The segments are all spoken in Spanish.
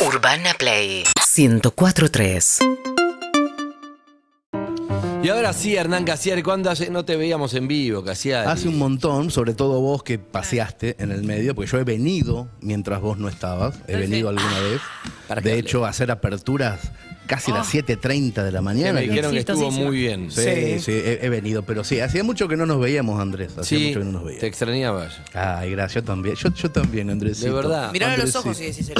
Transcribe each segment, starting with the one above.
Urbana Play 1043. Y ahora sí, Hernán Casiari, ¿cuándo hace- no te veíamos en vivo, Casiari? Hace un montón, sobre todo vos que paseaste en el medio, porque yo he venido mientras vos no estabas, he venido alguna vez. ¿Para qué De hecho, a hacer aperturas casi las 7.30 de la Que mañana. me dijeron que estuvo muy bien. Sí, sí, he, he venido, pero sí, hacía mucho que no nos veíamos, Andrés. Hacía Sí, mucho que no nos te veíamos. extrañaba yo. Ay, gracias, yo también. Yo, yo también, Andrés. De verdad. Mirá a los ojos y. Sí, sí.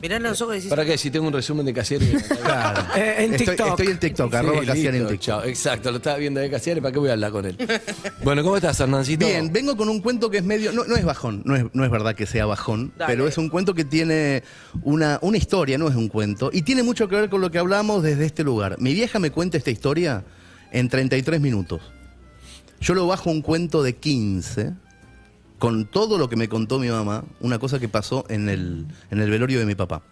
Mirá los ojos y decís. ¿Para qué? Si tengo un resumen de Casiari. Claro. Eh, en estoy, TikTok. estoy en TikTok, Sí, arroba Casiari en TikTok. chao. Exacto, lo estaba viendo de Casiari, ¿para qué voy a hablar con él? bueno, ¿cómo estás, Hernancito? Bien, vengo con un cuento que es medio. No, no es bajón, no es, no es verdad que sea bajón, Dale. pero es un cuento que tiene una, una historia, no es un cuento, y tiene mucho que ver con lo que hablamos desde este lugar. Mi vieja me cuenta esta historia en 33 minutos. Yo lo bajo un cuento de 15, con todo lo que me contó mi mamá, una cosa que pasó en el, en el velorio de mi papá.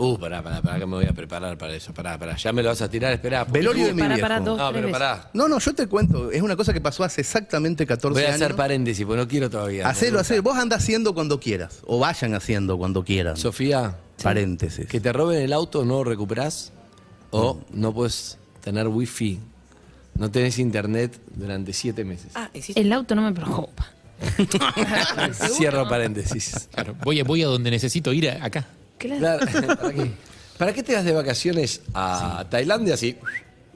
Uh, pará, pará, pará, que me voy a preparar para eso. Pará, pará, ya me lo vas a tirar, esperá. porque- Velorio de mi Para, viejo. para, dos, No, tres pero veces. pará. No, no, yo te cuento, es una cosa que pasó hace exactamente 14 Voy a años. hacer paréntesis, porque no quiero todavía. Hacelo, gusta. Vos andás haciendo cuando quieras, o vayan haciendo cuando quieran. Sofía, Paréntesis. que te roben el auto no recuperás o no puedes tener wifi, no tenés internet durante siete meses. Ah, hiciste. El auto no me preocupa. Cierro paréntesis. Claro, voy, a, voy a donde necesito ir a- acá. Claro, ¿Para qué? ¿Para qué te vas de vacaciones a Tailandia así?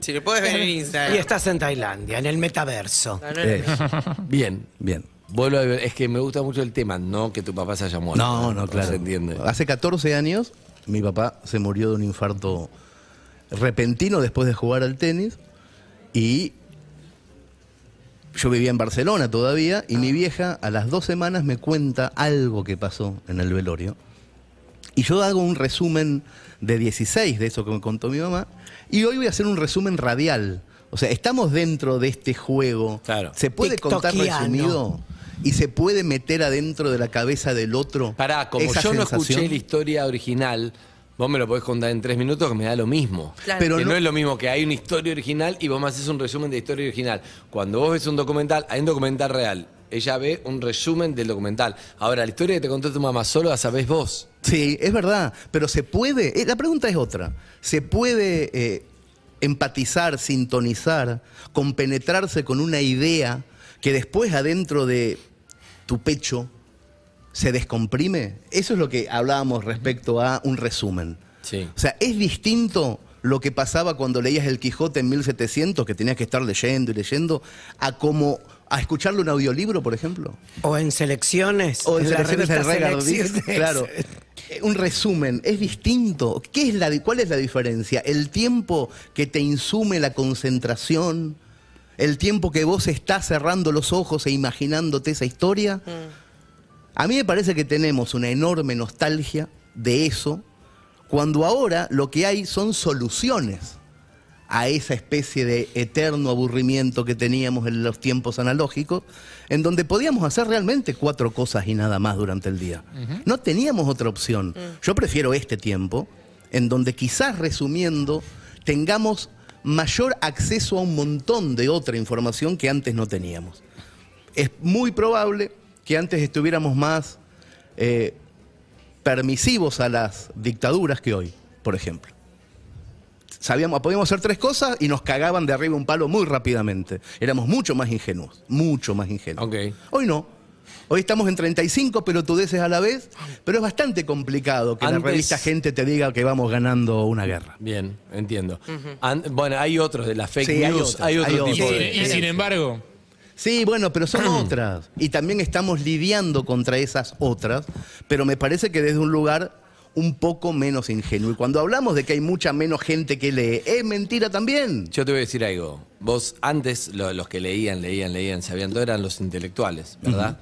Si le puedes ver en Instagram. Y estás en Tailandia, en el metaverso. No, no, no. Eh, Bien. bien. Vuelvo a ver, es que me gusta mucho el tema, no que tu papá se haya muerto. No, no, claro. Se entiende. Hace 14 años mi papá se murió de un infarto repentino después de jugar al tenis y yo vivía en Barcelona todavía y mi vieja a las dos semanas me cuenta algo que pasó en el velorio. Y yo hago un resumen de 16 de eso que me contó mi mamá y hoy voy a hacer un resumen radial. O sea, estamos dentro de este juego. Claro. ¿Se puede contar resumido? ¿Y se puede meter adentro de la cabeza del otro? Pará, como esa yo no escuché la historia original, vos me lo podés contar en tres minutos que me da lo mismo. Claro. Pero que no, no- es lo mismo que hay una historia original y vos me haces un resumen de historia original. Cuando vos ves un documental, hay un documental real. Ella ve un resumen del documental. Ahora, la historia que te contó tu mamá solo la sabés vos. Sí, es verdad, pero se puede, eh, la pregunta es otra, ¿se puede eh, empatizar, sintonizar, compenetrarse con una idea que después adentro de tu pecho se descomprime? Eso es lo que hablábamos respecto a un resumen. Sí. O sea, es distinto lo que pasaba cuando leías El Quijote en 1700, que tenías que estar leyendo y leyendo, a como a escucharlo en audiolibro, por ejemplo. O en selecciones. O en selecciones Gardís, Selecciones. Claro. Eh, Un resumen, es distinto. ¿Qué es la, ¿Cuál es la diferencia? El tiempo que te insume la concentración, el tiempo que vos estás cerrando los ojos e imaginándote esa historia. A mí me parece que tenemos una enorme nostalgia de eso, cuando ahora lo que hay son soluciones a esa especie de eterno aburrimiento que teníamos en los tiempos analógicos, en donde podíamos hacer realmente cuatro cosas y nada más durante el día. No teníamos otra opción. Yo prefiero este tiempo, en donde quizás resumiendo, tengamos mayor acceso a un montón de otra información que antes no teníamos. Es muy probable que antes estuviéramos más eh, permisivos a las dictaduras que hoy, por ejemplo sabíamos, podíamos hacer tres cosas y nos cagaban de arriba un palo muy rápidamente. Éramos mucho más ingenuos, mucho más ingenuos. Ok. Hoy no. Hoy estamos en 35 pelotudeces a la vez, pero es bastante complicado que la Antes- revista Gente te diga que vamos ganando una guerra. Bien, entiendo. Bueno, hay otros de las fake Sí, hay news, hay otro hay tipo otros. de... Y, y sin embargo, Sí, bueno, pero son otras. Y también estamos lidiando contra esas otras, pero me parece que desde un lugar un poco menos ingenuo. Y cuando hablamos de que hay mucha menos gente que lee, es mentira también. Yo te voy a decir algo. Vos antes lo- los que leían, leían, leían, sabían todo eran los intelectuales, ¿verdad?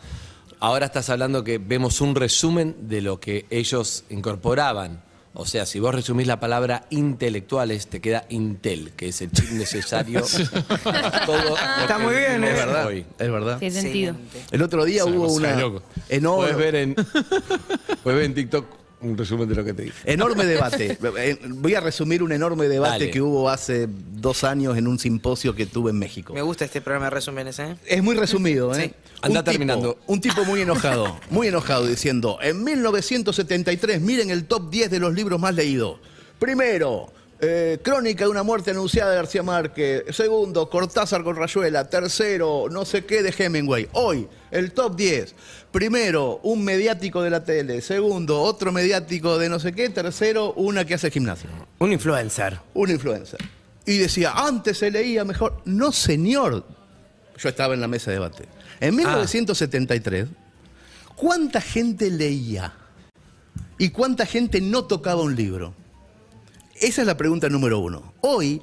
Ahora estás hablando que vemos un resumen de lo que ellos incorporaban. O sea, si vos resumís la palabra intelectuales, te queda Intel, que es el chip necesario todo. Está muy bien, es verdad. hoy. Es verdad. Tiene sentido. El otro día hubo una loco. enorme. Puedes ver en, puedes ver en TikTok un resumen de lo que te dije. Enorme debate. Eh, Voy a resumir un enorme debate Dale. que hubo hace dos años en un simposio que tuve en México. Me gusta este programa de resúmenes, ¿eh? Es muy resumido, ¿eh? Sí. Anda Un tipo- terminando. un tipo muy enojado, muy enojado, diciendo, en 1973, miren el top 10 de los libros más leídos. Primero, eh, Crónica de una muerte anunciada de García Márquez. Segundo, Cortázar con Rayuela. Tercero, no sé qué de Hemingway. Hoy, el top 10. Primero, un mediático de la tele. Segundo, otro mediático de no sé qué. Tercero, una que hace gimnasio Un influencer. un influencer. Y decía, antes se leía mejor. No, señor. Yo estaba en la mesa de debate. En 1973, ¿cuánta gente leía? ¿Y cuánta gente no tocaba un libro? Esa es la pregunta número uno. Hoy,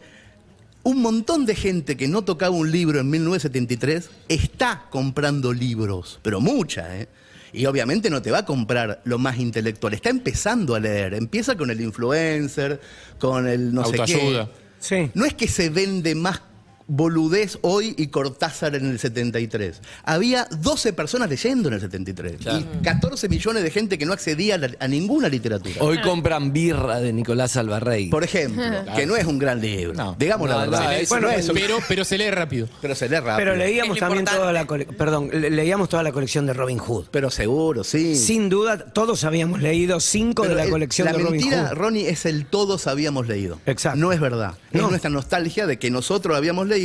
un montón de gente que no tocaba un libro en 1973 está comprando libros, pero mucha, ¿eh? Y obviamente no te va a comprar lo más intelectual, está empezando a leer. Empieza con el influencer, con el no sé qué. Sí. No es que se vende más boludez hoy y Cortázar en el 73. Había 12 personas leyendo en el 73 Claro. y 14 millones de gente que no accedía a, la- a ninguna literatura. Hoy compran birra de Nicolás Alvarrey. Por ejemplo, que no es un gran libro. No. Digamos la verdad. bueno, es un- Pero, pero se lee rápido. pero se lee rápido. Pero leíamos también toda la perdón, le- leíamos toda la colección de Robin Hood. Pero seguro, sí. Sin duda, todos habíamos leído cinco Pero de la el- colección la de Robin mentira, Hood. Ronnie, es el todos habíamos leído. Exacto. No es verdad. Es No. nuestra nostalgia de que nosotros habíamos leído,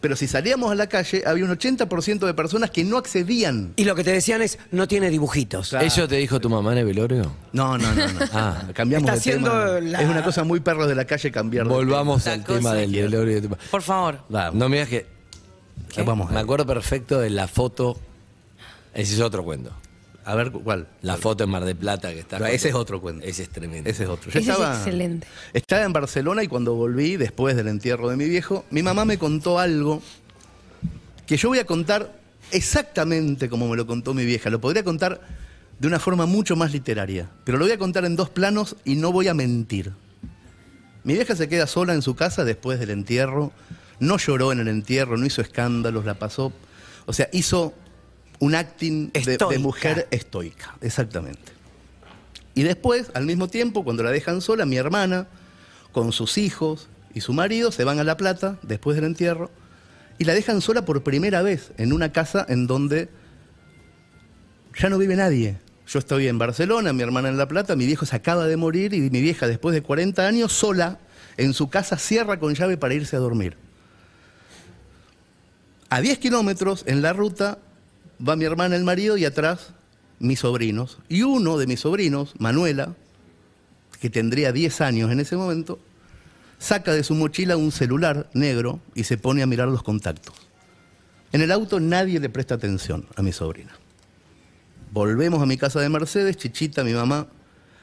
pero si salíamos a la calle, había un 80% de personas que no accedían. Y lo que te decían es, no tiene dibujitos. ¿Eso te dijo tu mamá en el velorio? No, no, no. no. Ah. cambiamos Está de tema. haciendo la- Es una cosa muy perros de la calle cambiar de Volvamos al tema del que- velorio de tu mamá. Por favor. tema. No me digas que. ¿Qué? Vamos Me acuerdo perfecto de la foto. Ese es otro cuento. A ver cuál. La foto en Mar de Plata que está. No, ese es otro cuento. Ese es tremendo. Ese es otro. Yo Ese es estaba, excelente. Estaba en Barcelona y cuando volví, después del entierro de mi viejo, mi mamá me contó algo que yo voy a contar exactamente como me lo contó mi vieja. Lo podría contar de una forma mucho más literaria, pero lo voy a contar en dos planos y no voy a mentir. Mi vieja se queda sola en su casa después del entierro, no lloró en el entierro, no hizo escándalos, la pasó, o sea, hizo un acting de- mujer estoica, exactamente. Y después, al mismo tiempo, cuando la dejan sola, mi hermana, con sus hijos y su marido, se van a La Plata después del entierro y la dejan sola por primera vez en una casa en donde ya no vive nadie. Yo estoy en Barcelona, mi hermana en La Plata, mi viejo se acaba de morir y mi vieja, después de 40 años, sola, en su casa, cierra con llave para irse a dormir. A 10 kilómetros en la ruta va mi hermana, el marido, y atrás mis sobrinos. Y uno de mis sobrinos, Manuela, que tendría 10 años en ese momento, saca de su mochila un celular negro y se pone a mirar los contactos. En el auto nadie le presta atención a mi sobrina. Volvemos a mi casa de Mercedes, Chichita, mi mamá,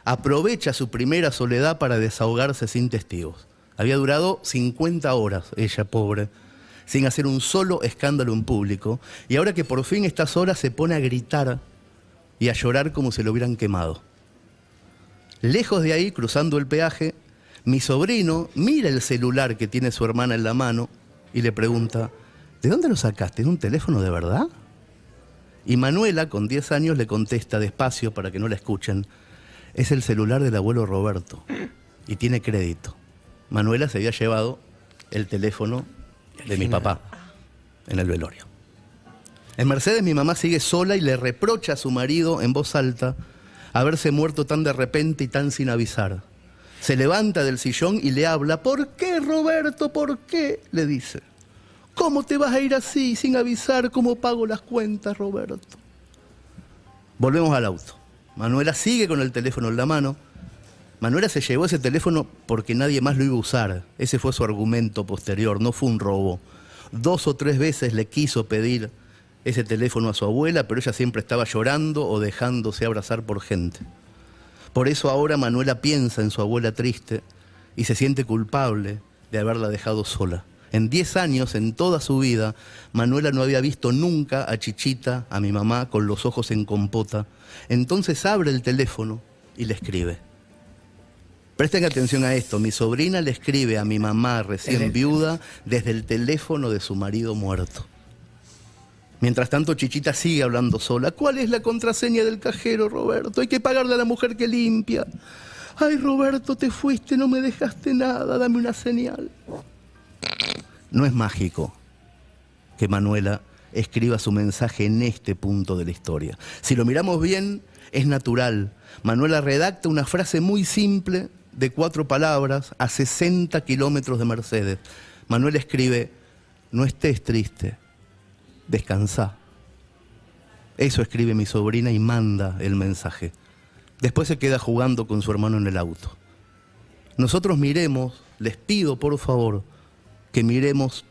aprovecha su primera soledad para desahogarse sin testigos. Había durado 50 horas, ella pobre, sin hacer un solo escándalo en público, y ahora que por fin está sola se pone a gritar y a llorar como si lo hubieran quemado. Lejos de ahí, cruzando el peaje, mi sobrino mira el celular que tiene su hermana en la mano y le pregunta, ¿de dónde lo sacaste? ¿Es un teléfono de verdad? Y Manuela, con 10 años, le contesta despacio para que no la escuchen, es el celular del abuelo Roberto y tiene crédito. Manuela se había llevado el teléfono de mi papá en el velorio. En Mercedes mi mamá sigue sola y le reprocha a su marido en voz alta haberse muerto tan de repente y tan sin avisar. Se levanta del sillón y le habla, ¿por qué Roberto? ¿Por qué? le dice. ¿Cómo te vas a ir así sin avisar cómo pago las cuentas, Roberto? Volvemos al auto. Manuela sigue con el teléfono en la mano. Manuela se llevó ese teléfono porque nadie más lo iba a usar. Ese fue su argumento posterior, no fue un robo. Dos o tres veces le quiso pedir ese teléfono a su abuela, pero ella siempre estaba llorando o dejándose abrazar por gente. Por eso ahora Manuela piensa en su abuela triste y se siente culpable de haberla dejado sola. En 10 años, en toda su vida, Manuela no había visto nunca a Chichita, a mi mamá, con los ojos en compota. Entonces abre el teléfono y le escribe. Presten atención a esto. Mi sobrina le escribe a mi mamá recién viuda desde el teléfono de su marido muerto. Mientras tanto, Chichita sigue hablando sola. ¿Cuál es la contraseña del cajero, Roberto? Hay que pagarle a la mujer que limpia. Ay, Roberto, te fuiste, no me dejaste nada, dame una señal. No es mágico que Manuela escriba su mensaje en este punto de la historia. Si lo miramos bien, es natural. Manuela redacta una frase muy simple de cuatro palabras a 60 kilómetros de Mercedes. Manuela escribe, no estés triste, descansa. Eso escribe mi sobrina y manda el mensaje. Después se queda jugando con su hermano en el auto. Nosotros miremos, les pido por favor que miremos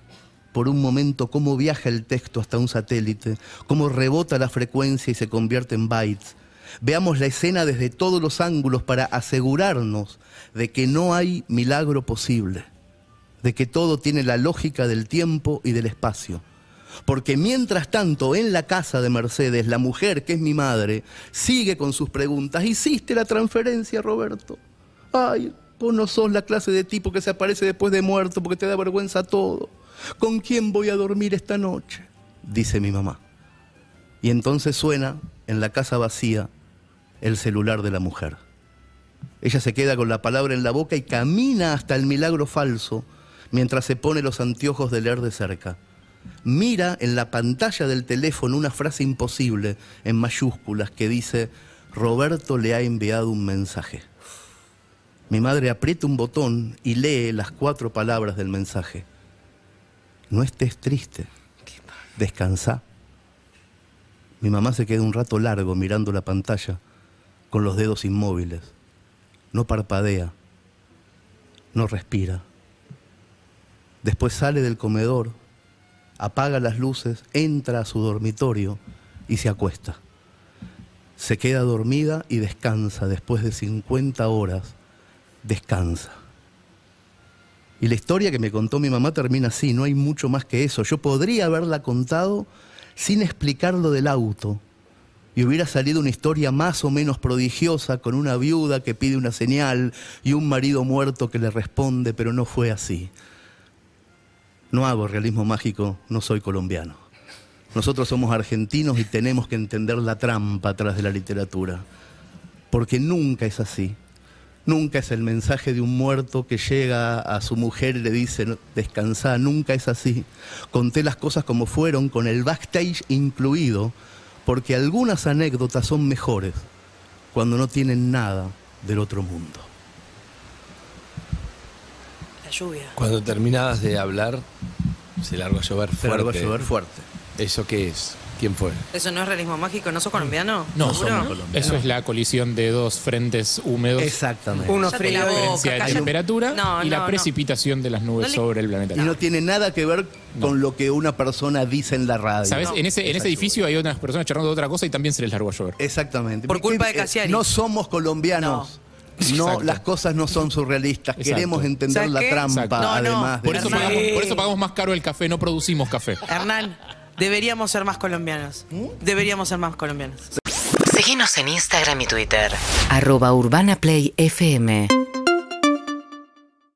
por un momento cómo viaja el texto hasta un satélite, cómo rebota la frecuencia y se convierte en bytes. Veamos la escena desde todos los ángulos para asegurarnos de que no hay milagro posible, de que todo tiene la lógica del tiempo y del espacio. Porque mientras tanto, en la casa de Mercedes, la mujer, que es mi madre, sigue con sus preguntas. ¿Hiciste la transferencia, Roberto? Ay, vos no sos la clase de tipo que se aparece después de muerto porque te da vergüenza todo. ¿Con quién voy a dormir esta noche? Dice mi mamá. Y entonces suena en la casa vacía el celular de la mujer. Ella se queda con la palabra en la boca y camina hasta el milagro falso mientras se pone los anteojos de leer de cerca. Mira en la pantalla del teléfono una frase imposible en mayúsculas que dice, Roberto le ha enviado un mensaje. Mi madre aprieta un botón y lee las cuatro palabras del mensaje. No estés triste, descansa. Mi mamá se queda un rato largo mirando la pantalla con los dedos inmóviles. No parpadea, no respira. Después sale del comedor, apaga las luces, entra a su dormitorio y se acuesta. Se queda dormida y descansa después de 50 horas. Descansa. Y la historia que me contó mi mamá termina así, no hay mucho más que eso. Yo podría haberla contado sin explicar lo del auto. Y hubiera salido una historia más o menos prodigiosa con una viuda que pide una señal y un marido muerto que le responde, pero no fue así. No hago realismo mágico, no soy colombiano. Nosotros somos argentinos y tenemos que entender la trampa atrás de la literatura. Porque nunca es así. Nunca es el mensaje de un muerto que llega a su mujer y le dice, descansa, nunca es así. Conté las cosas como fueron, con el backstage incluido, porque algunas anécdotas son mejores cuando no tienen nada del otro mundo. La lluvia. Cuando terminabas de hablar, se largó a llover Se fuerte. largó a llover fuerte. ¿Eso qué es? ¿Quién fue? ¿Eso no es realismo mágico? ¿No sos colombiano? No, ¿Seguro? somos colombianos. Eso es la colisión de dos frentes húmedos. Exactamente. Uno la frío Diferencia de cállate. temperatura No, y la no, no. precipitación de las nubes No le- sobre el planeta. Y no tiene nada que ver con lo que una persona dice en la radio. ¿Sabes? No. en, ese, en ese edificio hay otras personas charlando de otra cosa y también se les largó a llover. Exactamente. Por culpa de Eh, Cassiari. No somos colombianos. No, Exacto. las cosas no son surrealistas. Exacto. Queremos entender ¿Sabes la qué? trampa. No, no. además de Por eso, pagamos, por eso pagamos más caro el café, no producimos café. Hernán, deberíamos ser más colombianos. Deberíamos ser más colombianos. Síguenos en Instagram y Twitter. Arroba Urbana Play FM.